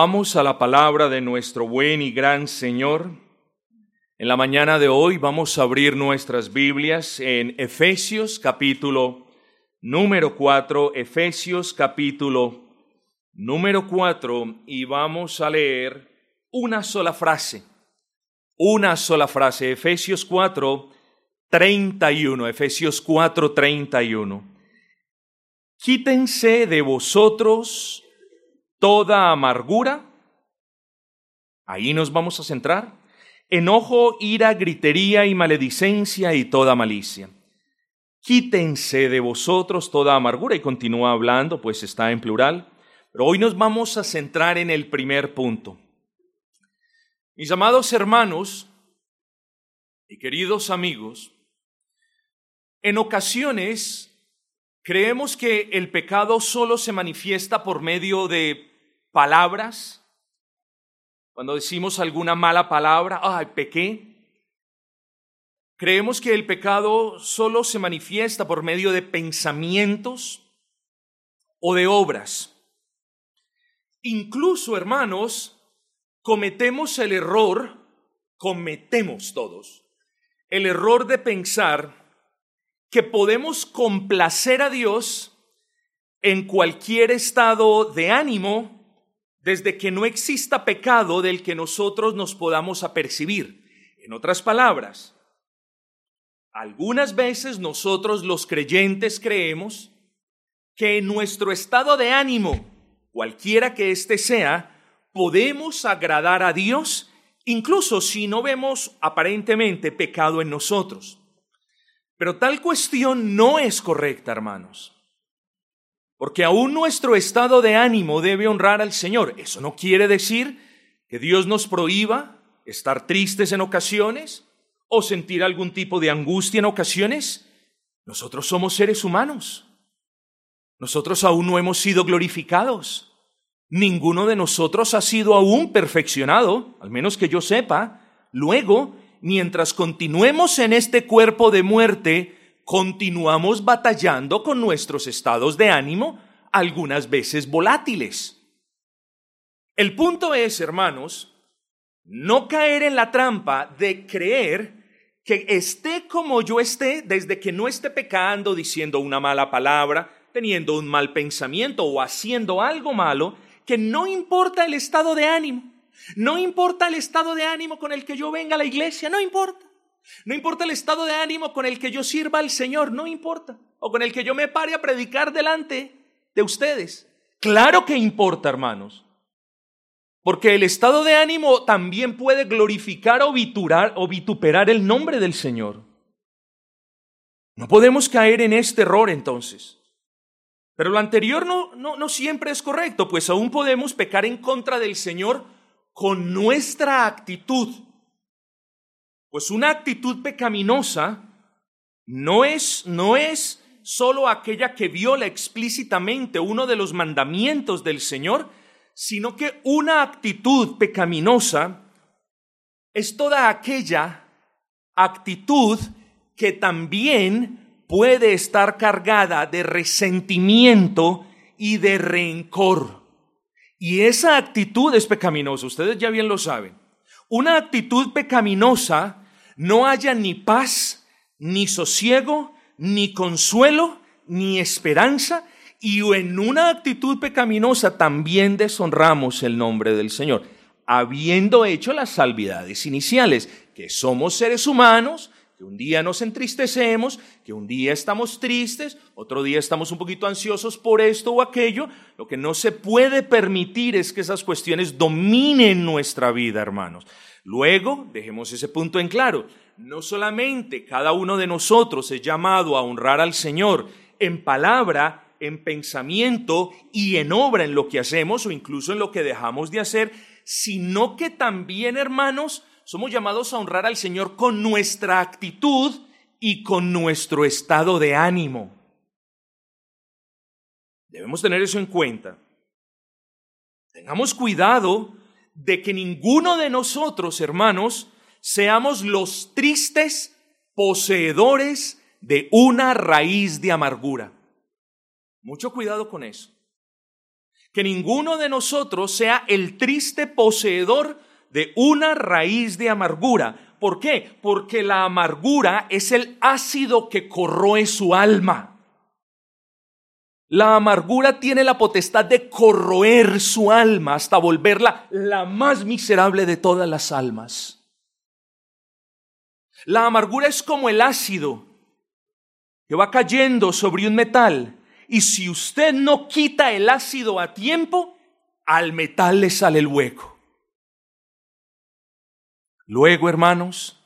Vamos a la palabra de nuestro buen y gran Señor. En la mañana de hoy vamos a abrir nuestras Biblias en Efesios capítulo número 4, Efesios capítulo número 4 y vamos a leer una sola frase, una sola frase, Efesios 4, 31, Efesios 4, 31. Quítense de vosotros toda amargura, ahí nos vamos a centrar, enojo, ira, gritería y maledicencia y toda malicia. Quítense de vosotros toda amargura y continúa hablando, pues está en plural, pero hoy nos vamos a centrar en el primer punto. Mis amados hermanos y queridos amigos, en ocasiones creemos que el pecado solo se manifiesta por medio de palabras, cuando decimos alguna mala palabra, ay, pequé. Creemos que el pecado solo se manifiesta por medio de pensamientos o de obras. Incluso, hermanos, cometemos el error, cometemos todos, el error de pensar que podemos complacer a Dios en cualquier estado de ánimo desde que no exista pecado del que nosotros nos podamos apercibir. En otras palabras, algunas veces nosotros los creyentes creemos que en nuestro estado de ánimo, cualquiera que éste sea, podemos agradar a Dios incluso si no vemos aparentemente pecado en nosotros. Pero tal cuestión no es correcta, hermanos. Porque aún nuestro estado de ánimo debe honrar al Señor. Eso no quiere decir que Dios nos prohíba estar tristes en ocasiones o sentir algún tipo de angustia en ocasiones. Nosotros somos seres humanos. Nosotros aún no hemos sido glorificados. Ninguno de nosotros ha sido aún perfeccionado, al menos que yo sepa. Luego, mientras continuemos en este cuerpo de muerte, continuamos batallando con nuestros estados de ánimo, algunas veces volátiles. El punto es, hermanos, no caer en la trampa de creer que esté como yo esté, desde que no esté pecando, diciendo una mala palabra, teniendo un mal pensamiento o haciendo algo malo, que no importa el estado de ánimo, no importa el estado de ánimo con el que yo venga a la iglesia, no importa. No importa el estado de ánimo con el que yo sirva al Señor, no importa. O con el que yo me pare a predicar delante de ustedes. Claro que importa, hermanos. Porque el estado de ánimo también puede glorificar o, viturar, o vituperar el nombre del Señor. No podemos caer en este error entonces. Pero lo anterior no, no, no siempre es correcto, pues aún podemos pecar en contra del Señor con nuestra actitud pues una actitud pecaminosa no es, no es solo aquella que viola explícitamente uno de los mandamientos del Señor, sino que una actitud pecaminosa es toda aquella actitud que también puede estar cargada de resentimiento y de rencor. Y esa actitud es pecaminosa, ustedes ya bien lo saben. Una actitud pecaminosa no haya ni paz, ni sosiego, ni consuelo, ni esperanza, y en una actitud pecaminosa también deshonramos el nombre del Señor, habiendo hecho las salvidades iniciales, que somos seres humanos, que un día nos entristecemos, que un día estamos tristes, otro día estamos un poquito ansiosos por esto o aquello. Lo que no se puede permitir es que esas cuestiones dominen nuestra vida, hermanos. Luego, dejemos ese punto en claro, no solamente cada uno de nosotros es llamado a honrar al Señor en palabra, en pensamiento y en obra en lo que hacemos o incluso en lo que dejamos de hacer, sino que también, hermanos, somos llamados a honrar al Señor con nuestra actitud y con nuestro estado de ánimo. Debemos tener eso en cuenta. Tengamos cuidado de que ninguno de nosotros, hermanos, seamos los tristes poseedores de una raíz de amargura. Mucho cuidado con eso que ninguno de nosotros sea el triste poseedor de una raíz de amargura. ¿Por qué? Porque la amargura es el ácido que corroe su alma. La amargura tiene la potestad de corroer su alma hasta volverla la más miserable de todas las almas. La amargura es como el ácido que va cayendo sobre un metal y si usted no quita el ácido a tiempo, al metal le sale el hueco. Luego, hermanos,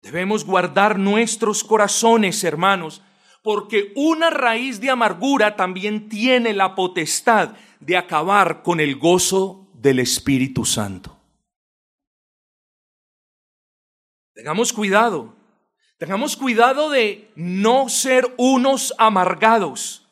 debemos guardar nuestros corazones, hermanos, porque una raíz de amargura también tiene la potestad de acabar con el gozo del Espíritu Santo. Tengamos cuidado, tengamos cuidado de no ser unos amargados,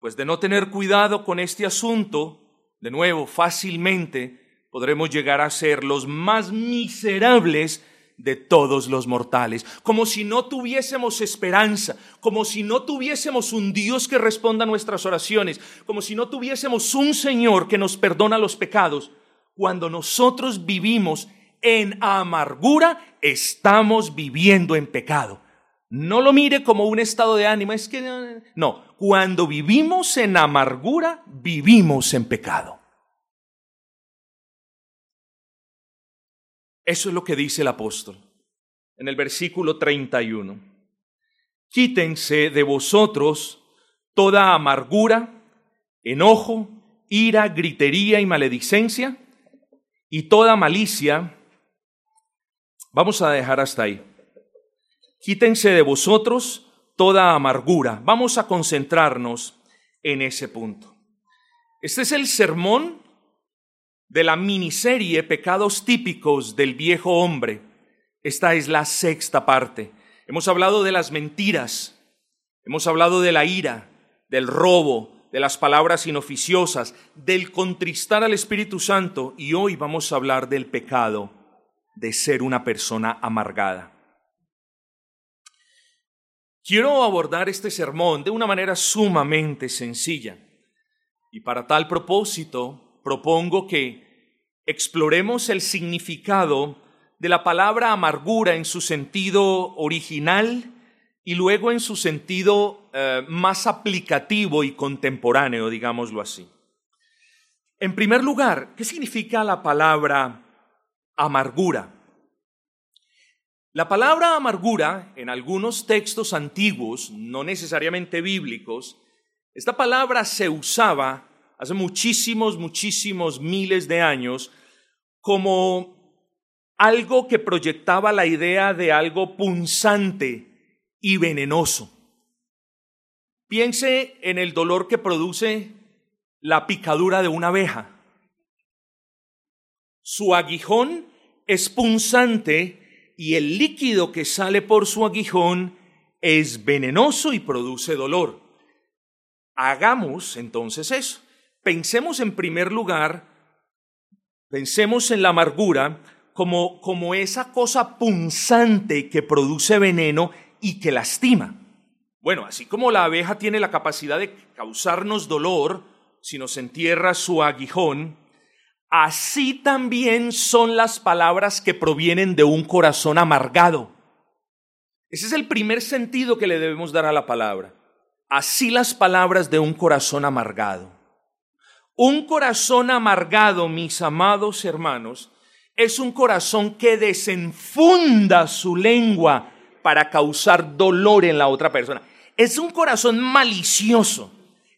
pues de no tener cuidado con este asunto, de nuevo, fácilmente podremos llegar a ser los más miserables de todos los mortales, como si no tuviésemos esperanza, como si no tuviésemos un Dios que responda a nuestras oraciones, como si no tuviésemos un Señor que nos perdona los pecados. Cuando nosotros vivimos en amargura, estamos viviendo en pecado. No lo mire como un estado de ánimo, es que no, cuando vivimos en amargura, vivimos en pecado. Eso es lo que dice el apóstol en el versículo 31. Quítense de vosotros toda amargura, enojo, ira, gritería y maledicencia y toda malicia. Vamos a dejar hasta ahí. Quítense de vosotros toda amargura. Vamos a concentrarnos en ese punto. Este es el sermón de la miniserie Pecados típicos del viejo hombre. Esta es la sexta parte. Hemos hablado de las mentiras, hemos hablado de la ira, del robo, de las palabras inoficiosas, del contristar al Espíritu Santo y hoy vamos a hablar del pecado de ser una persona amargada. Quiero abordar este sermón de una manera sumamente sencilla y para tal propósito propongo que exploremos el significado de la palabra amargura en su sentido original y luego en su sentido eh, más aplicativo y contemporáneo, digámoslo así. En primer lugar, ¿qué significa la palabra amargura? La palabra amargura, en algunos textos antiguos, no necesariamente bíblicos, esta palabra se usaba hace muchísimos, muchísimos miles de años como algo que proyectaba la idea de algo punzante y venenoso. Piense en el dolor que produce la picadura de una abeja. Su aguijón es punzante y el líquido que sale por su aguijón es venenoso y produce dolor. Hagamos entonces eso. Pensemos en primer lugar, pensemos en la amargura como, como esa cosa punzante que produce veneno y que lastima. Bueno, así como la abeja tiene la capacidad de causarnos dolor si nos entierra su aguijón, así también son las palabras que provienen de un corazón amargado. Ese es el primer sentido que le debemos dar a la palabra. Así las palabras de un corazón amargado. Un corazón amargado, mis amados hermanos, es un corazón que desenfunda su lengua para causar dolor en la otra persona. Es un corazón malicioso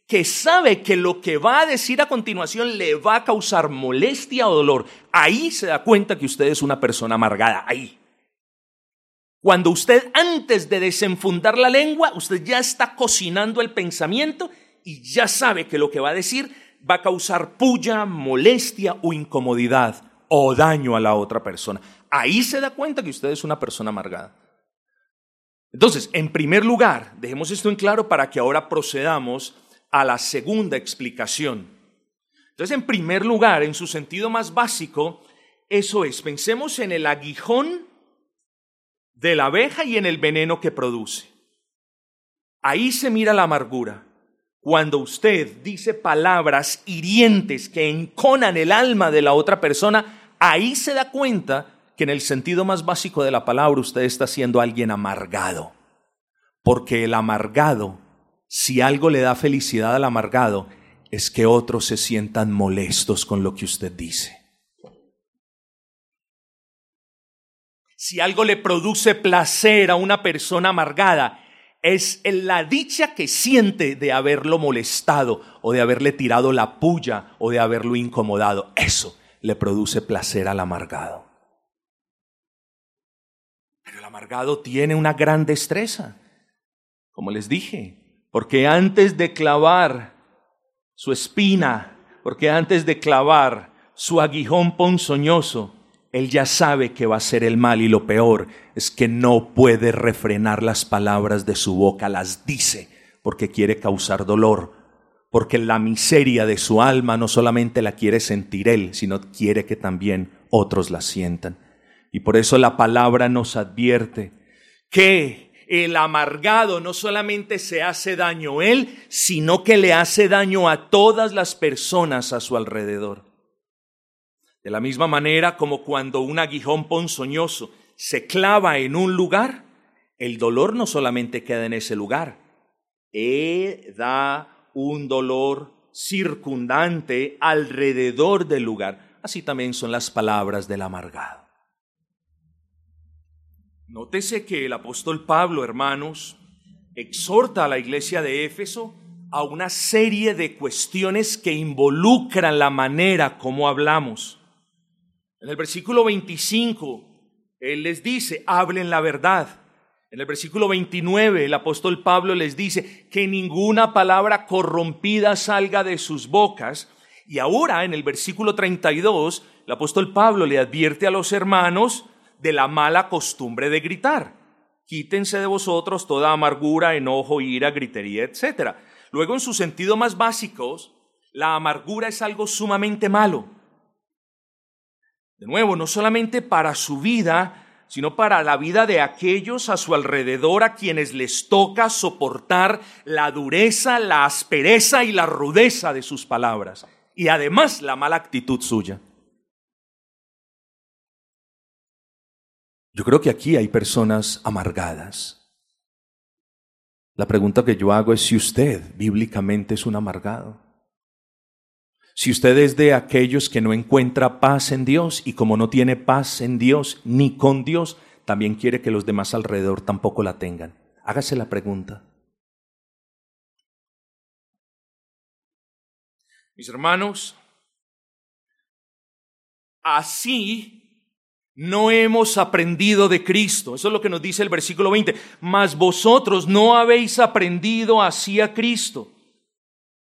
que sabe que lo que va a decir a continuación le va a causar molestia o dolor. Ahí se da cuenta que usted es una persona amargada, ahí. Cuando usted antes de desenfundar la lengua, usted ya está cocinando el pensamiento y ya sabe que lo que va a decir va a causar puya, molestia o incomodidad o daño a la otra persona. Ahí se da cuenta que usted es una persona amargada. Entonces, en primer lugar, dejemos esto en claro para que ahora procedamos a la segunda explicación. Entonces, en primer lugar, en su sentido más básico, eso es, pensemos en el aguijón de la abeja y en el veneno que produce. Ahí se mira la amargura. Cuando usted dice palabras hirientes que enconan el alma de la otra persona, ahí se da cuenta que en el sentido más básico de la palabra usted está siendo alguien amargado. Porque el amargado, si algo le da felicidad al amargado, es que otros se sientan molestos con lo que usted dice. Si algo le produce placer a una persona amargada, es la dicha que siente de haberlo molestado o de haberle tirado la puya o de haberlo incomodado. Eso le produce placer al amargado. Pero el amargado tiene una gran destreza, como les dije, porque antes de clavar su espina, porque antes de clavar su aguijón ponzoñoso, él ya sabe que va a ser el mal y lo peor es que no puede refrenar las palabras de su boca, las dice porque quiere causar dolor, porque la miseria de su alma no solamente la quiere sentir él, sino quiere que también otros la sientan. Y por eso la palabra nos advierte que el amargado no solamente se hace daño él, sino que le hace daño a todas las personas a su alrededor. De la misma manera como cuando un aguijón ponzoñoso se clava en un lugar, el dolor no solamente queda en ese lugar, e da un dolor circundante alrededor del lugar. Así también son las palabras del amargado. Nótese que el apóstol Pablo, hermanos, exhorta a la iglesia de Éfeso a una serie de cuestiones que involucran la manera como hablamos. En el versículo 25, Él les dice, hablen la verdad. En el versículo 29, el apóstol Pablo les dice que ninguna palabra corrompida salga de sus bocas. Y ahora, en el versículo 32, el apóstol Pablo le advierte a los hermanos de la mala costumbre de gritar. Quítense de vosotros toda amargura, enojo, ira, gritería, etc. Luego, en su sentido más básicos, la amargura es algo sumamente malo. De nuevo, no solamente para su vida, sino para la vida de aquellos a su alrededor a quienes les toca soportar la dureza, la aspereza y la rudeza de sus palabras, y además la mala actitud suya. Yo creo que aquí hay personas amargadas. La pregunta que yo hago es si usted bíblicamente es un amargado. Si usted es de aquellos que no encuentra paz en Dios y como no tiene paz en Dios ni con Dios, también quiere que los demás alrededor tampoco la tengan. Hágase la pregunta. Mis hermanos, así no hemos aprendido de Cristo. Eso es lo que nos dice el versículo 20. Mas vosotros no habéis aprendido así a Cristo.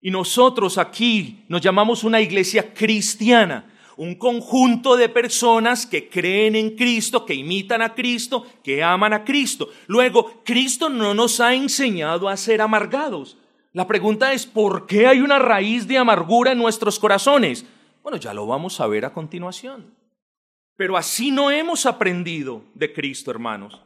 Y nosotros aquí nos llamamos una iglesia cristiana, un conjunto de personas que creen en Cristo, que imitan a Cristo, que aman a Cristo. Luego, Cristo no nos ha enseñado a ser amargados. La pregunta es, ¿por qué hay una raíz de amargura en nuestros corazones? Bueno, ya lo vamos a ver a continuación. Pero así no hemos aprendido de Cristo, hermanos.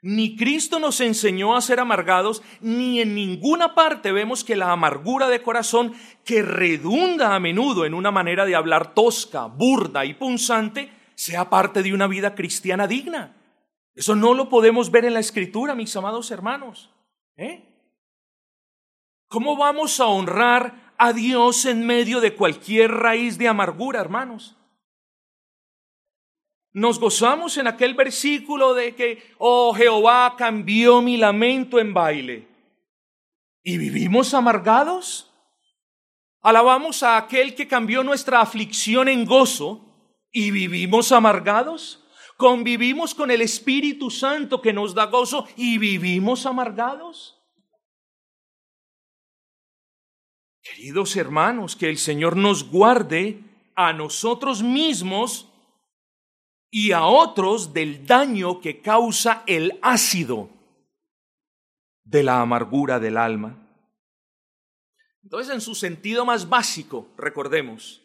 Ni Cristo nos enseñó a ser amargados, ni en ninguna parte vemos que la amargura de corazón, que redunda a menudo en una manera de hablar tosca, burda y punzante, sea parte de una vida cristiana digna. Eso no lo podemos ver en la Escritura, mis amados hermanos. ¿Eh? ¿Cómo vamos a honrar a Dios en medio de cualquier raíz de amargura, hermanos? Nos gozamos en aquel versículo de que, oh Jehová cambió mi lamento en baile. ¿Y vivimos amargados? Alabamos a aquel que cambió nuestra aflicción en gozo y vivimos amargados. Convivimos con el Espíritu Santo que nos da gozo y vivimos amargados. Queridos hermanos, que el Señor nos guarde a nosotros mismos y a otros del daño que causa el ácido de la amargura del alma. Entonces, en su sentido más básico, recordemos,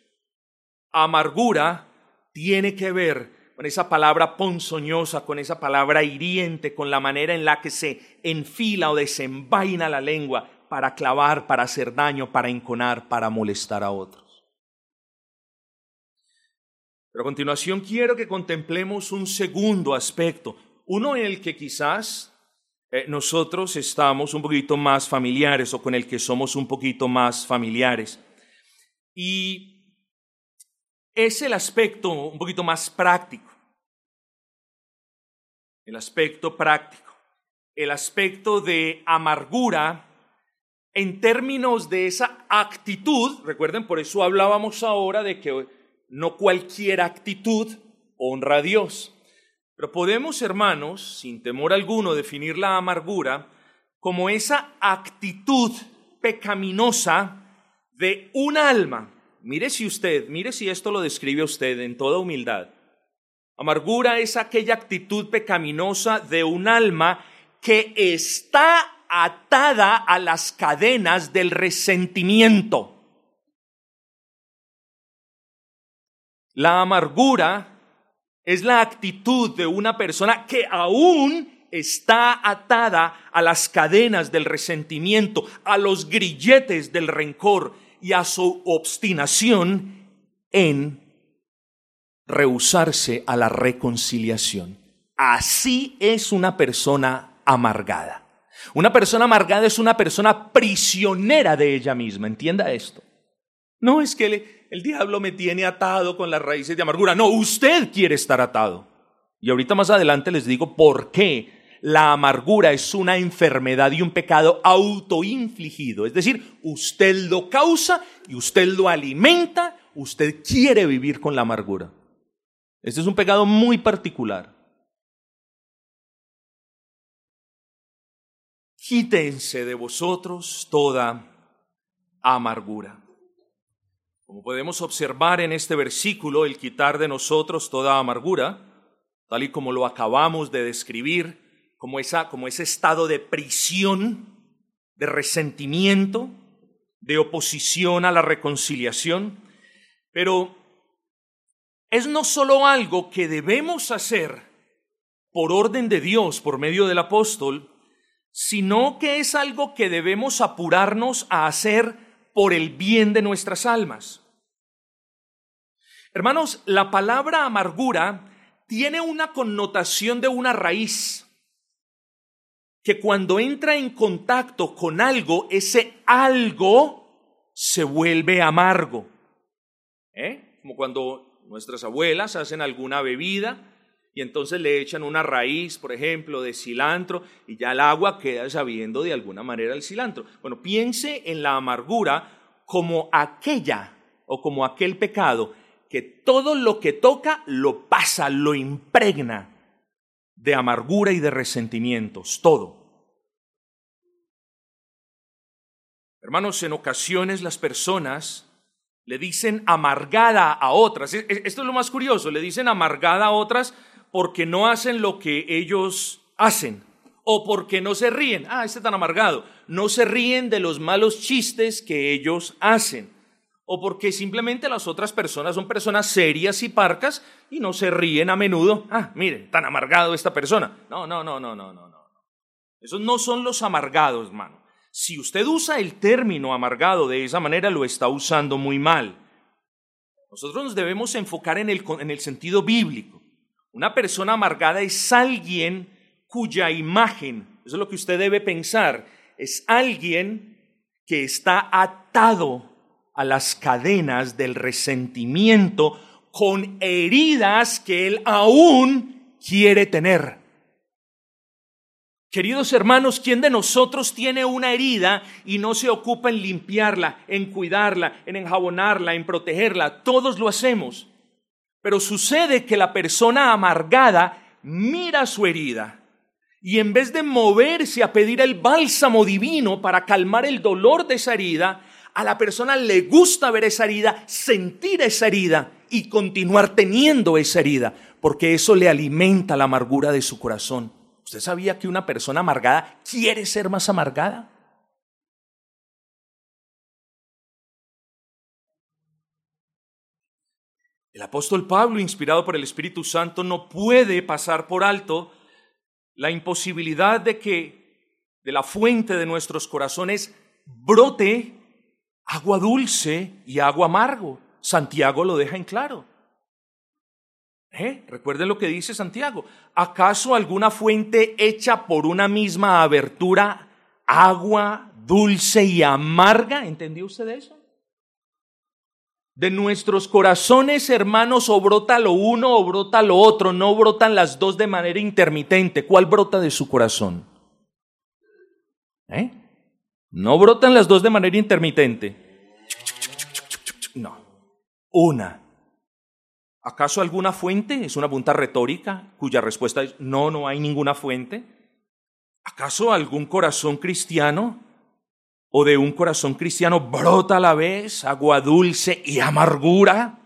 amargura tiene que ver con esa palabra ponzoñosa, con esa palabra hiriente, con la manera en la que se enfila o desenvaina la lengua para clavar, para hacer daño, para enconar, para molestar a otros. Pero a continuación quiero que contemplemos un segundo aspecto, uno en el que quizás eh, nosotros estamos un poquito más familiares o con el que somos un poquito más familiares. Y es el aspecto un poquito más práctico. El aspecto práctico. El aspecto de amargura en términos de esa actitud. Recuerden, por eso hablábamos ahora de que no cualquier actitud honra a Dios. Pero podemos, hermanos, sin temor alguno, definir la amargura como esa actitud pecaminosa de un alma. Mire si usted, mire si esto lo describe usted en toda humildad. Amargura es aquella actitud pecaminosa de un alma que está atada a las cadenas del resentimiento. La amargura es la actitud de una persona que aún está atada a las cadenas del resentimiento, a los grilletes del rencor y a su obstinación en rehusarse a la reconciliación. Así es una persona amargada. Una persona amargada es una persona prisionera de ella misma, entienda esto. No es que el diablo me tiene atado con las raíces de amargura. No, usted quiere estar atado. Y ahorita más adelante les digo por qué la amargura es una enfermedad y un pecado autoinfligido. Es decir, usted lo causa y usted lo alimenta, usted quiere vivir con la amargura. Este es un pecado muy particular. Quítense de vosotros toda amargura. Como podemos observar en este versículo, el quitar de nosotros toda amargura, tal y como lo acabamos de describir, como, esa, como ese estado de prisión, de resentimiento, de oposición a la reconciliación, pero es no solo algo que debemos hacer por orden de Dios, por medio del apóstol, sino que es algo que debemos apurarnos a hacer por el bien de nuestras almas. Hermanos, la palabra amargura tiene una connotación de una raíz que cuando entra en contacto con algo, ese algo se vuelve amargo. ¿Eh? Como cuando nuestras abuelas hacen alguna bebida y entonces le echan una raíz, por ejemplo, de cilantro y ya el agua queda sabiendo de alguna manera el cilantro. Bueno, piense en la amargura como aquella o como aquel pecado que todo lo que toca lo pasa, lo impregna de amargura y de resentimientos, todo. Hermanos, en ocasiones las personas le dicen amargada a otras. E, e, esto es lo más curioso, le dicen amargada a otras porque no hacen lo que ellos hacen o porque no se ríen. Ah, este tan amargado. No se ríen de los malos chistes que ellos hacen o porque simplemente las otras personas son personas serias y parcas y no se ríen a menudo. Ah, mire, tan amargado esta persona. No, no, no, no, no, no, no. Esos no son los amargados, hermano. Si usted usa el término amargado de esa manera, lo está usando muy mal. Nosotros nos debemos enfocar en el, en el sentido bíblico. Una persona amargada es alguien cuya imagen, eso es lo que usted debe pensar, es alguien que está atado a las cadenas del resentimiento con heridas que él aún quiere tener. Queridos hermanos, ¿quién de nosotros tiene una herida y no se ocupa en limpiarla, en cuidarla, en enjabonarla, en protegerla? Todos lo hacemos. Pero sucede que la persona amargada mira su herida y en vez de moverse a pedir el bálsamo divino para calmar el dolor de esa herida, a la persona le gusta ver esa herida, sentir esa herida y continuar teniendo esa herida, porque eso le alimenta la amargura de su corazón. ¿Usted sabía que una persona amargada quiere ser más amargada? El apóstol Pablo, inspirado por el Espíritu Santo, no puede pasar por alto la imposibilidad de que de la fuente de nuestros corazones brote agua dulce y agua amargo. Santiago lo deja en claro. ¿Eh? Recuerden lo que dice Santiago. ¿Acaso alguna fuente hecha por una misma abertura, agua dulce y amarga? ¿Entendió usted eso? De nuestros corazones, hermanos, o brota lo uno o brota lo otro, no brotan las dos de manera intermitente. ¿Cuál brota de su corazón? ¿Eh? No brotan las dos de manera intermitente. No, una. ¿Acaso alguna fuente? Es una pregunta retórica cuya respuesta es no, no hay ninguna fuente. ¿Acaso algún corazón cristiano o de un corazón cristiano brota a la vez agua dulce y amargura?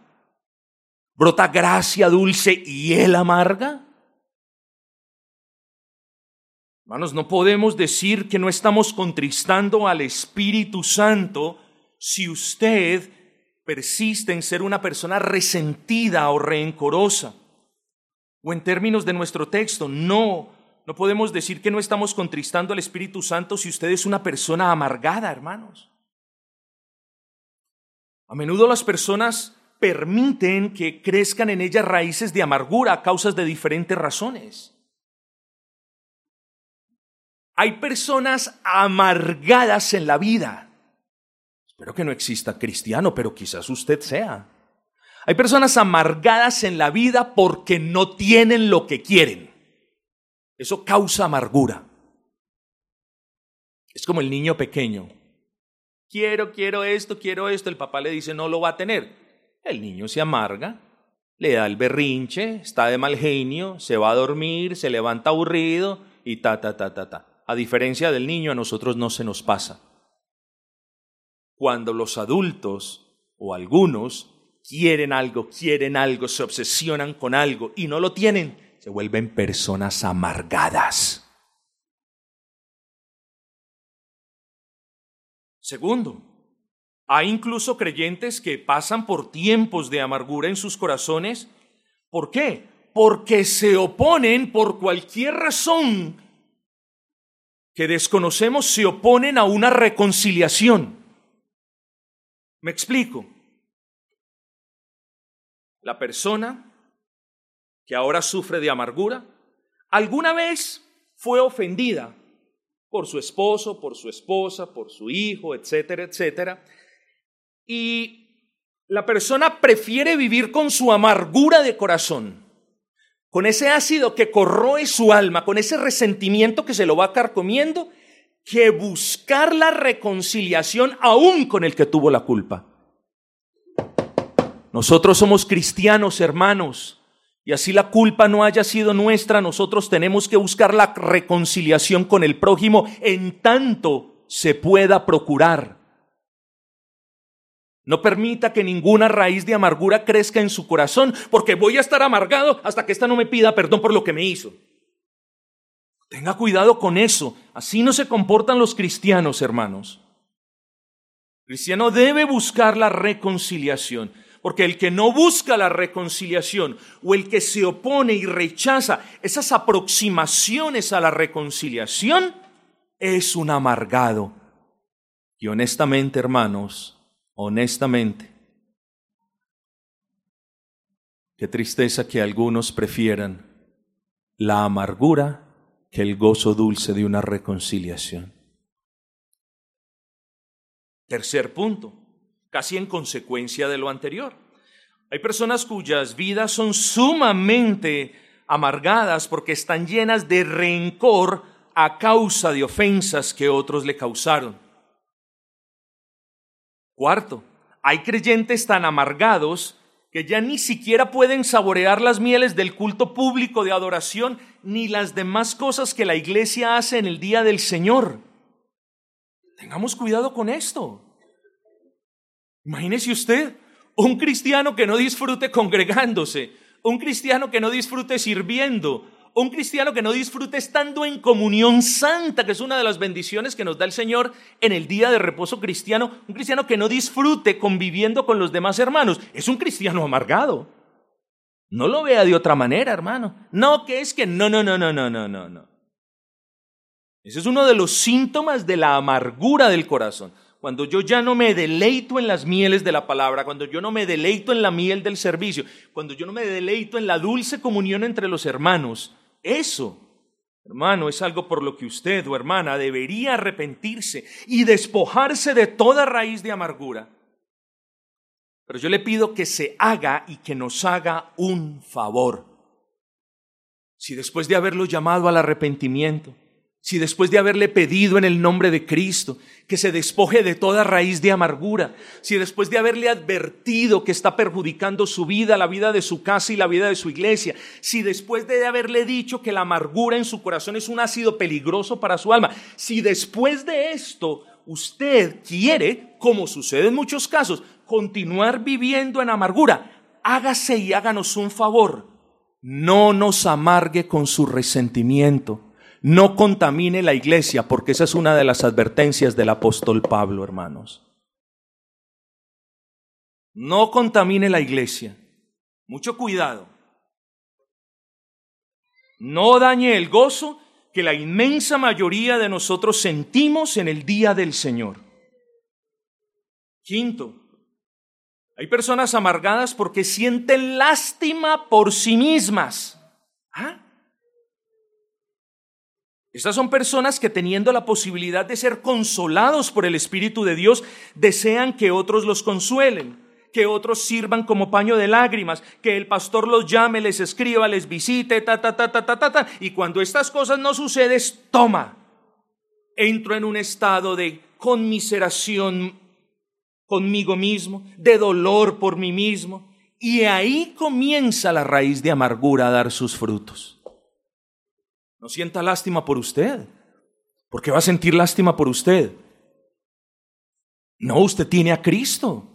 ¿Brota gracia dulce y él amarga? Hermanos, no podemos decir que no estamos contristando al Espíritu Santo si usted persiste en ser una persona resentida o rencorosa. O en términos de nuestro texto, no no podemos decir que no estamos contristando al Espíritu Santo si usted es una persona amargada, hermanos. A menudo las personas permiten que crezcan en ellas raíces de amargura a causas de diferentes razones. Hay personas amargadas en la vida. Espero que no exista cristiano, pero quizás usted sea. Hay personas amargadas en la vida porque no tienen lo que quieren. Eso causa amargura. Es como el niño pequeño. Quiero, quiero esto, quiero esto. El papá le dice, no lo va a tener. El niño se amarga, le da el berrinche, está de mal genio, se va a dormir, se levanta aburrido y ta, ta, ta, ta, ta. A diferencia del niño, a nosotros no se nos pasa. Cuando los adultos o algunos quieren algo, quieren algo, se obsesionan con algo y no lo tienen, se vuelven personas amargadas. Segundo, hay incluso creyentes que pasan por tiempos de amargura en sus corazones. ¿Por qué? Porque se oponen por cualquier razón que desconocemos, se oponen a una reconciliación. Me explico. La persona que ahora sufre de amargura, alguna vez fue ofendida por su esposo, por su esposa, por su hijo, etcétera, etcétera. Y la persona prefiere vivir con su amargura de corazón, con ese ácido que corroe su alma, con ese resentimiento que se lo va carcomiendo, que buscar la reconciliación aún con el que tuvo la culpa. Nosotros somos cristianos, hermanos, y así la culpa no haya sido nuestra, nosotros tenemos que buscar la reconciliación con el prójimo en tanto se pueda procurar. No permita que ninguna raíz de amargura crezca en su corazón, porque voy a estar amargado hasta que ésta no me pida perdón por lo que me hizo. Tenga cuidado con eso. Así no se comportan los cristianos, hermanos. El cristiano debe buscar la reconciliación. Porque el que no busca la reconciliación o el que se opone y rechaza esas aproximaciones a la reconciliación es un amargado. Y honestamente, hermanos, honestamente, qué tristeza que algunos prefieran la amargura que el gozo dulce de una reconciliación. Tercer punto, casi en consecuencia de lo anterior. Hay personas cuyas vidas son sumamente amargadas porque están llenas de rencor a causa de ofensas que otros le causaron. Cuarto, hay creyentes tan amargados que ya ni siquiera pueden saborear las mieles del culto público de adoración ni las demás cosas que la iglesia hace en el día del Señor. Tengamos cuidado con esto. Imagínese usted un cristiano que no disfrute congregándose, un cristiano que no disfrute sirviendo, un cristiano que no disfrute estando en comunión santa, que es una de las bendiciones que nos da el Señor en el día de reposo cristiano, un cristiano que no disfrute conviviendo con los demás hermanos, es un cristiano amargado. No lo vea de otra manera, hermano. No, que es que no, no, no, no, no, no, no, no. Ese es uno de los síntomas de la amargura del corazón. Cuando yo ya no me deleito en las mieles de la palabra, cuando yo no me deleito en la miel del servicio, cuando yo no me deleito en la dulce comunión entre los hermanos, eso, hermano, es algo por lo que usted o hermana debería arrepentirse y despojarse de toda raíz de amargura. Pero yo le pido que se haga y que nos haga un favor. Si después de haberlo llamado al arrepentimiento, si después de haberle pedido en el nombre de Cristo que se despoje de toda raíz de amargura, si después de haberle advertido que está perjudicando su vida, la vida de su casa y la vida de su iglesia, si después de haberle dicho que la amargura en su corazón es un ácido peligroso para su alma, si después de esto usted quiere, como sucede en muchos casos, continuar viviendo en amargura, hágase y háganos un favor, no nos amargue con su resentimiento no contamine la iglesia, porque esa es una de las advertencias del apóstol Pablo, hermanos. No contamine la iglesia. Mucho cuidado. No dañe el gozo que la inmensa mayoría de nosotros sentimos en el día del Señor. Quinto, hay personas amargadas porque sienten lástima por sí mismas. ¿Ah? Estas son personas que teniendo la posibilidad de ser consolados por el Espíritu de Dios, desean que otros los consuelen, que otros sirvan como paño de lágrimas, que el pastor los llame, les escriba, les visite, ta, ta, ta, ta, ta, ta, ta. Y cuando estas cosas no suceden, toma, entro en un estado de conmiseración conmigo mismo, de dolor por mí mismo. Y ahí comienza la raíz de amargura a dar sus frutos. No sienta lástima por usted. porque va a sentir lástima por usted? No, usted tiene a Cristo.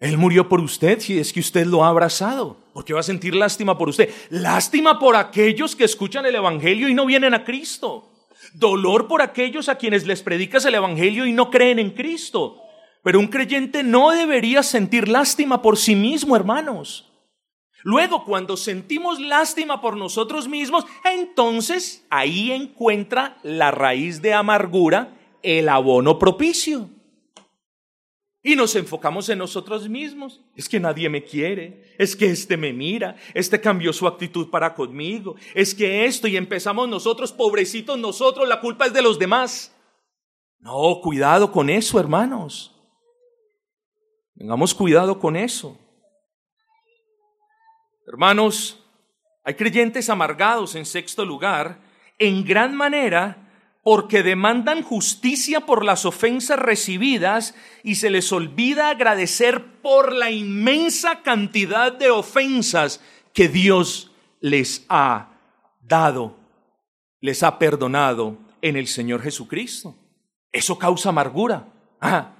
Él murió por usted si es que usted lo ha abrazado. porque va a sentir lástima por usted? Lástima por aquellos que escuchan el Evangelio y no vienen a Cristo. Dolor por aquellos a quienes les predicas el Evangelio y no creen en Cristo. Pero un creyente no debería sentir lástima por sí mismo, hermanos. Luego, cuando sentimos lástima por nosotros mismos, entonces ahí encuentra la raíz de amargura, el abono propicio. Y nos enfocamos en nosotros mismos. Es que nadie me quiere, es que este me mira, este cambió su actitud para conmigo, es que esto y empezamos nosotros, pobrecitos nosotros, la culpa es de los demás. No, cuidado con eso, hermanos. Tengamos cuidado con eso. Hermanos, hay creyentes amargados en sexto lugar, en gran manera porque demandan justicia por las ofensas recibidas y se les olvida agradecer por la inmensa cantidad de ofensas que Dios les ha dado, les ha perdonado en el Señor Jesucristo. Eso causa amargura. Ah,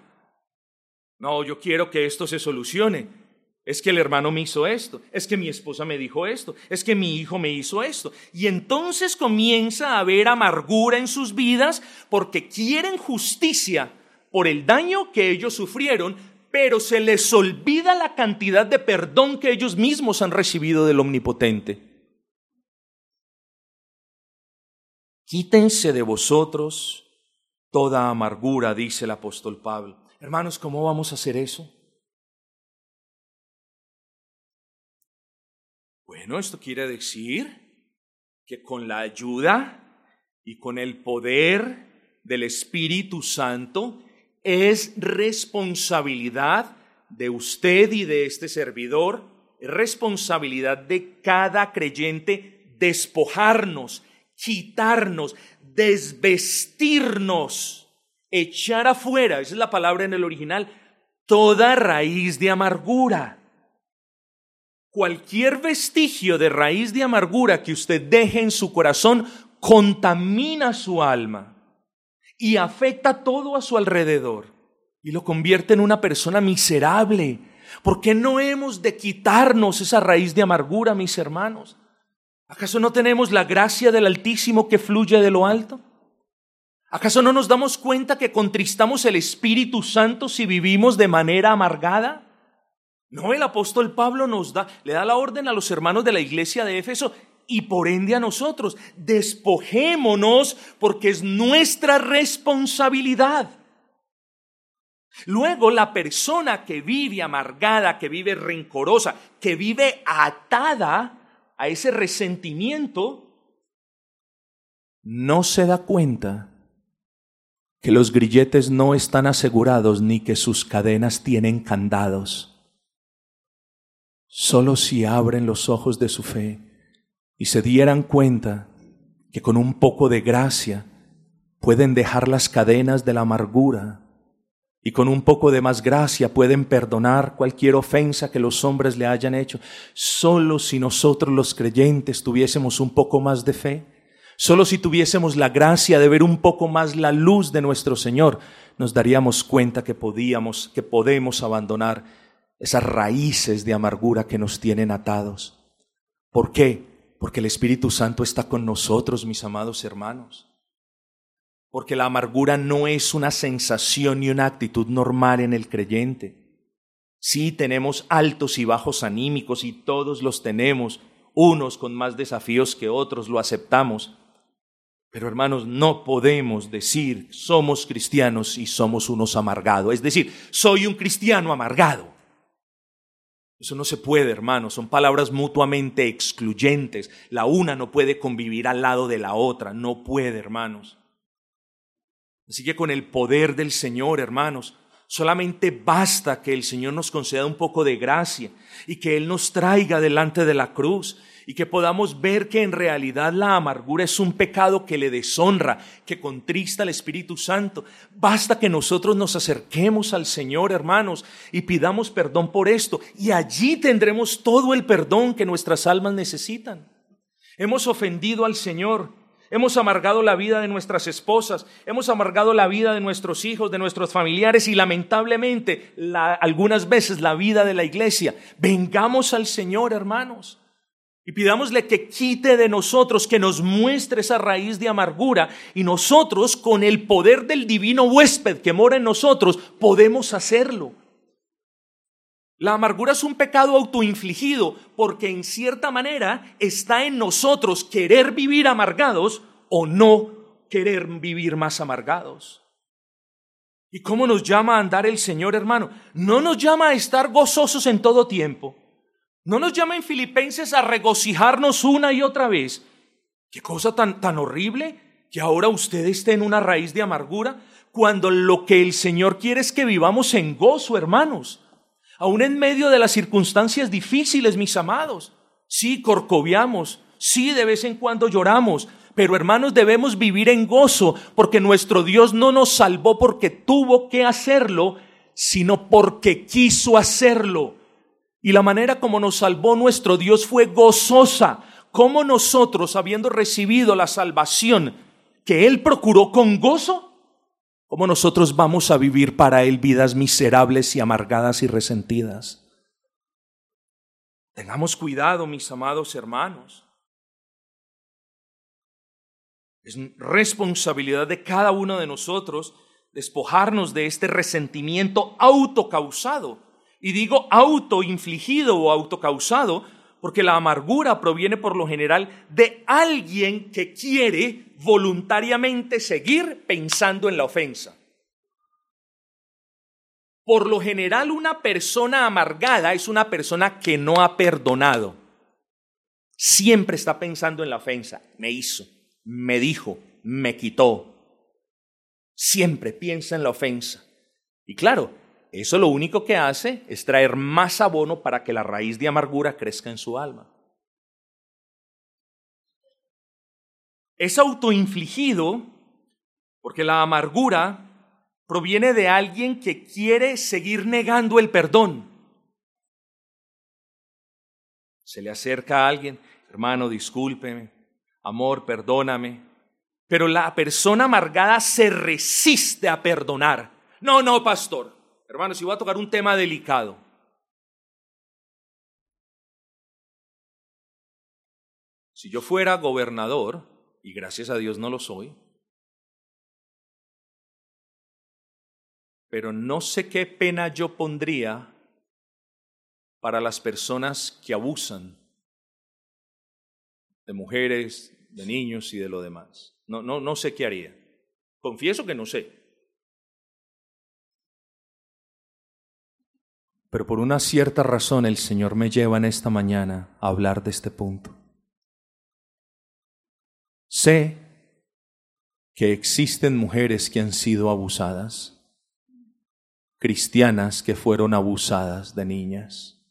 no, yo quiero que esto se solucione. Es que el hermano me hizo esto, es que mi esposa me dijo esto, es que mi hijo me hizo esto. Y entonces comienza a haber amargura en sus vidas porque quieren justicia por el daño que ellos sufrieron, pero se les olvida la cantidad de perdón que ellos mismos han recibido del Omnipotente. Quítense de vosotros toda amargura, dice el apóstol Pablo. Hermanos, ¿cómo vamos a hacer eso? Bueno, esto quiere decir que con la ayuda y con el poder del Espíritu Santo es responsabilidad de usted y de este servidor, es responsabilidad de cada creyente despojarnos, quitarnos, desvestirnos, echar afuera, esa es la palabra en el original, toda raíz de amargura Cualquier vestigio de raíz de amargura que usted deje en su corazón contamina su alma y afecta todo a su alrededor y lo convierte en una persona miserable. ¿Por qué no hemos de quitarnos esa raíz de amargura, mis hermanos? ¿Acaso no tenemos la gracia del Altísimo que fluye de lo alto? ¿Acaso no nos damos cuenta que contristamos el Espíritu Santo si vivimos de manera amargada? No, el apóstol Pablo nos da, le da la orden a los hermanos de la iglesia de Éfeso, y por ende a nosotros. Despojémonos porque es nuestra responsabilidad. Luego la persona que vive amargada, que vive rencorosa, que vive atada a ese resentimiento, no se da cuenta que los grilletes no están asegurados ni que sus cadenas tienen candados. Solo si abren los ojos de su fe y se dieran cuenta que con un poco de gracia pueden dejar las cadenas de la amargura y con un poco de más gracia pueden perdonar cualquier ofensa que los hombres le hayan hecho. Solo si nosotros los creyentes tuviésemos un poco más de fe, Solo si tuviésemos la gracia de ver un poco más la luz de nuestro Señor, nos daríamos cuenta que podíamos, que podemos abandonar esas raíces de amargura que nos tienen atados. ¿Por qué? Porque el Espíritu Santo está con nosotros, mis amados hermanos. Porque la amargura no es una sensación ni una actitud normal en el creyente. Sí tenemos altos y bajos anímicos y todos los tenemos, unos con más desafíos que otros, lo aceptamos. Pero hermanos, no podemos decir somos cristianos y somos unos amargados. Es decir, soy un cristiano amargado. Eso no se puede, hermanos. Son palabras mutuamente excluyentes. La una no puede convivir al lado de la otra. No puede, hermanos. Así que con el poder del Señor, hermanos, solamente basta que el Señor nos conceda un poco de gracia y que Él nos traiga delante de la cruz y que podamos ver que en realidad la amargura es un pecado que le deshonra, que contrista al Espíritu Santo. Basta que nosotros nos acerquemos al Señor, hermanos, y pidamos perdón por esto, y allí tendremos todo el perdón que nuestras almas necesitan. Hemos ofendido al Señor, Hemos amargado la vida de nuestras esposas, hemos amargado la vida de nuestros hijos, de nuestros familiares y lamentablemente algunas veces la vida de la iglesia. Vengamos al Señor, hermanos. Y pidámosle que quite de nosotros, que nos muestre esa raíz de amargura y nosotros con el poder del divino huésped que mora en nosotros podemos hacerlo. La amargura es un pecado autoinfligido porque en cierta manera está en nosotros querer vivir amargados o no querer vivir más amargados. ¿Y cómo nos llama a andar el Señor, hermano? No nos llama a estar gozosos en todo tiempo. No nos llama en Filipenses a regocijarnos una y otra vez. Qué cosa tan, tan horrible que ahora usted esté en una raíz de amargura cuando lo que el Señor quiere es que vivamos en gozo, hermanos. Aún en medio de las circunstancias difíciles, mis amados. Sí, corcoviamos, sí, de vez en cuando lloramos, pero hermanos debemos vivir en gozo porque nuestro Dios no nos salvó porque tuvo que hacerlo, sino porque quiso hacerlo. Y la manera como nos salvó nuestro Dios fue gozosa. Como nosotros, habiendo recibido la salvación que Él procuró con gozo, ¿cómo nosotros vamos a vivir para Él vidas miserables y amargadas y resentidas? Tengamos cuidado, mis amados hermanos. Es responsabilidad de cada uno de nosotros despojarnos de este resentimiento autocausado y digo autoinfligido o autocausado porque la amargura proviene por lo general de alguien que quiere voluntariamente seguir pensando en la ofensa. Por lo general una persona amargada es una persona que no ha perdonado. Siempre está pensando en la ofensa. Me hizo, me dijo, me quitó. Siempre piensa en la ofensa. Y claro, eso lo único que hace es traer más abono para que la raíz de amargura crezca en su alma. Es autoinfligido porque la amargura proviene de alguien que quiere seguir negando el perdón. Se le acerca a alguien, hermano, discúlpeme, amor, perdóname, pero la persona amargada se resiste a perdonar. No, no, pastor, Hermanos, si voy a tocar un tema delicado. Si yo fuera gobernador, y gracias a Dios no lo soy, pero no sé qué pena yo pondría para las personas que abusan de mujeres, de niños y de lo demás. No, no, no sé qué haría. Confieso que no sé. Pero por una cierta razón el Señor me lleva en esta mañana a hablar de este punto. Sé que existen mujeres que han sido abusadas, cristianas que fueron abusadas de niñas,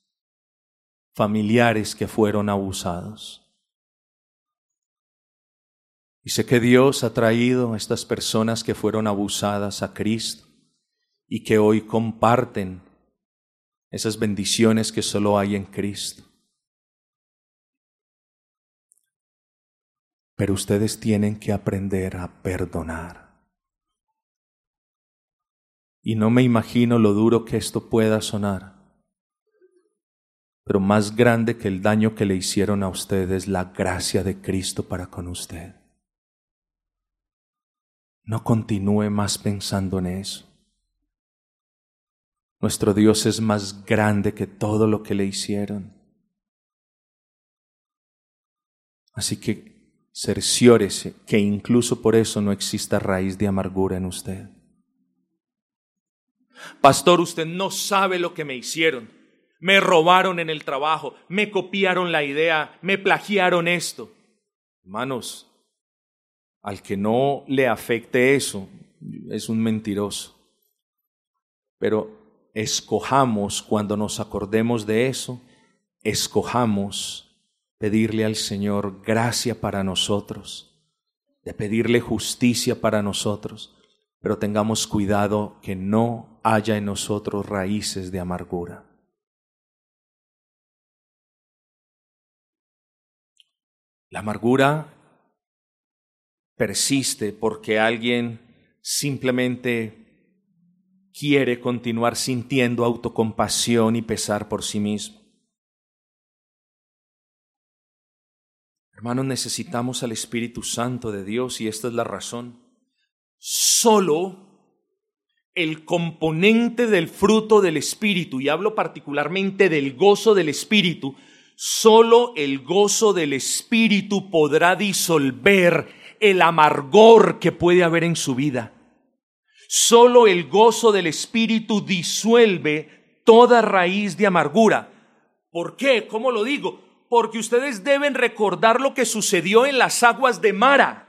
familiares que fueron abusados. Y sé que Dios ha traído a estas personas que fueron abusadas a Cristo y que hoy comparten esas bendiciones que solo hay en Cristo. Pero ustedes tienen que aprender a perdonar. Y no me imagino lo duro que esto pueda sonar. Pero más grande que el daño que le hicieron a ustedes, la gracia de Cristo para con usted. No continúe más pensando en eso. Nuestro Dios es más grande que todo lo que le hicieron. Así que cerciórese que incluso por eso no exista raíz de amargura en usted. Pastor, usted no sabe lo que me hicieron. Me robaron en el trabajo, me copiaron la idea, me plagiaron esto. Hermanos, al que no le afecte eso, es un mentiroso. Pero escojamos cuando nos acordemos de eso, escojamos pedirle al Señor gracia para nosotros, de pedirle justicia para nosotros, pero tengamos cuidado que no haya en nosotros raíces de amargura. La amargura persiste porque alguien simplemente quiere continuar sintiendo autocompasión y pesar por sí mismo. Hermanos, necesitamos al Espíritu Santo de Dios y esta es la razón. Solo el componente del fruto del Espíritu, y hablo particularmente del gozo del Espíritu, solo el gozo del Espíritu podrá disolver el amargor que puede haber en su vida. Solo el gozo del Espíritu disuelve toda raíz de amargura. ¿Por qué? ¿Cómo lo digo? Porque ustedes deben recordar lo que sucedió en las aguas de Mara.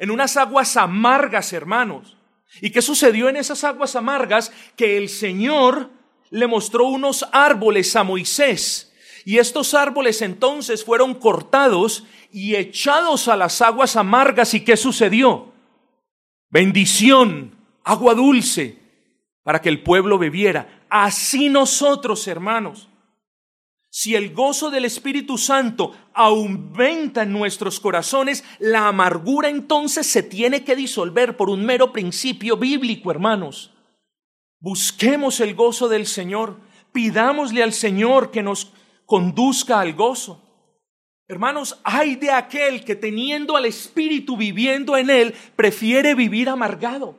En unas aguas amargas, hermanos. ¿Y qué sucedió en esas aguas amargas? Que el Señor le mostró unos árboles a Moisés. Y estos árboles entonces fueron cortados y echados a las aguas amargas. ¿Y qué sucedió? Bendición, agua dulce, para que el pueblo bebiera. Así nosotros, hermanos, si el gozo del Espíritu Santo aumenta en nuestros corazones, la amargura entonces se tiene que disolver por un mero principio bíblico, hermanos. Busquemos el gozo del Señor, pidámosle al Señor que nos conduzca al gozo. Hermanos, hay de aquel que teniendo al Espíritu viviendo en él, prefiere vivir amargado.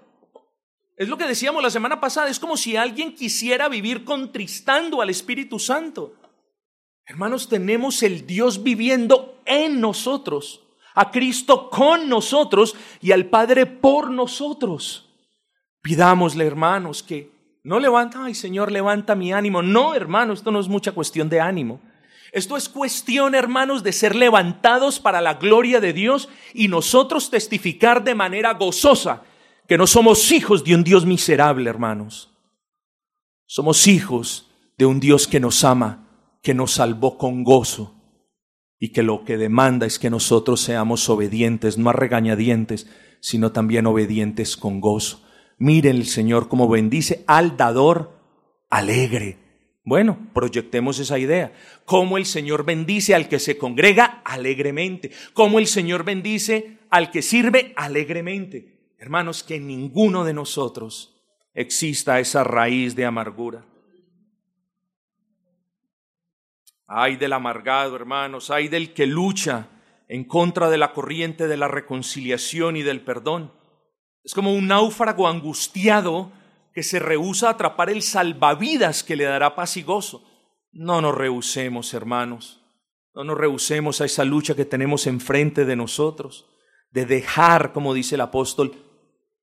Es lo que decíamos la semana pasada, es como si alguien quisiera vivir contristando al Espíritu Santo. Hermanos, tenemos el Dios viviendo en nosotros, a Cristo con nosotros y al Padre por nosotros. Pidámosle, hermanos, que no levanta, ay Señor, levanta mi ánimo. No, hermano, esto no es mucha cuestión de ánimo. Esto es cuestión, hermanos, de ser levantados para la gloria de Dios y nosotros testificar de manera gozosa que no somos hijos de un Dios miserable, hermanos. Somos hijos de un Dios que nos ama, que nos salvó con gozo y que lo que demanda es que nosotros seamos obedientes, no regañadientes, sino también obedientes con gozo. Miren el Señor como bendice al dador alegre. Bueno, proyectemos esa idea. Cómo el Señor bendice al que se congrega alegremente. Cómo el Señor bendice al que sirve alegremente. Hermanos, que en ninguno de nosotros exista esa raíz de amargura. Ay del amargado, hermanos, ay del que lucha en contra de la corriente de la reconciliación y del perdón. Es como un náufrago angustiado que se rehúsa a atrapar el salvavidas que le dará paz y gozo. No nos rehusemos, hermanos. No nos rehusemos a esa lucha que tenemos enfrente de nosotros, de dejar, como dice el apóstol,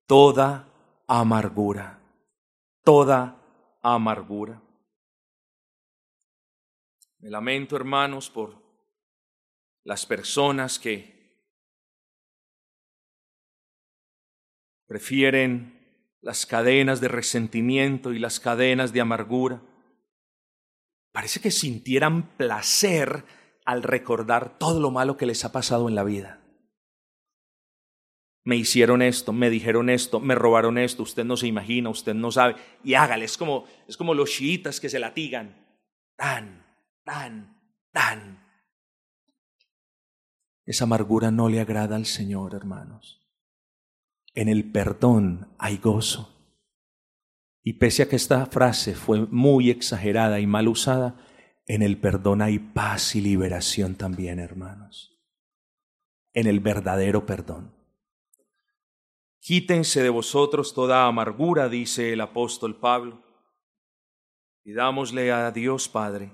toda amargura, toda amargura. Me lamento, hermanos, por las personas que prefieren las cadenas de resentimiento y las cadenas de amargura. Parece que sintieran placer al recordar todo lo malo que les ha pasado en la vida. Me hicieron esto, me dijeron esto, me robaron esto, usted no se imagina, usted no sabe. Y hágale, es como, es como los chiitas que se latigan. Tan, tan, tan. Esa amargura no le agrada al Señor, hermanos. En el perdón hay gozo. Y pese a que esta frase fue muy exagerada y mal usada, en el perdón hay paz y liberación también, hermanos. En el verdadero perdón. Quítense de vosotros toda amargura, dice el apóstol Pablo. Y dámosle a Dios Padre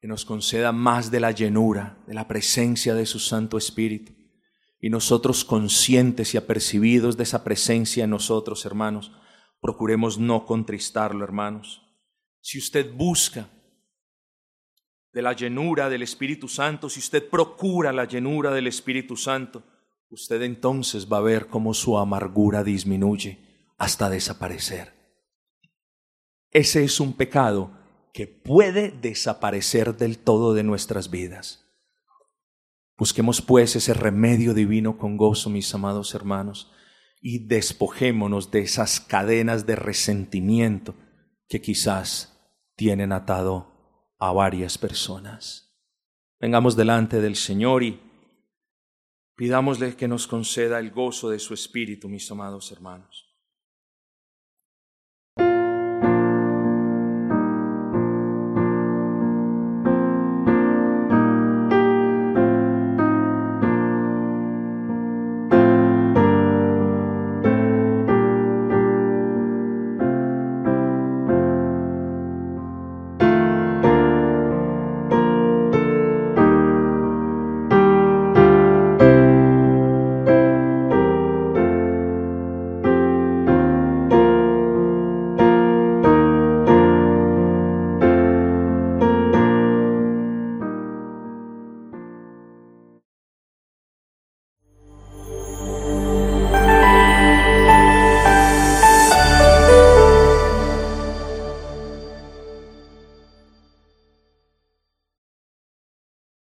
que nos conceda más de la llenura, de la presencia de su Santo Espíritu. Y nosotros conscientes y apercibidos de esa presencia en nosotros, hermanos, procuremos no contristarlo, hermanos. Si usted busca de la llenura del Espíritu Santo, si usted procura la llenura del Espíritu Santo, usted entonces va a ver cómo su amargura disminuye hasta desaparecer. Ese es un pecado que puede desaparecer del todo de nuestras vidas. Busquemos pues ese remedio divino con gozo, mis amados hermanos, y despojémonos de esas cadenas de resentimiento que quizás tienen atado a varias personas. Vengamos delante del Señor y pidámosle que nos conceda el gozo de su Espíritu, mis amados hermanos.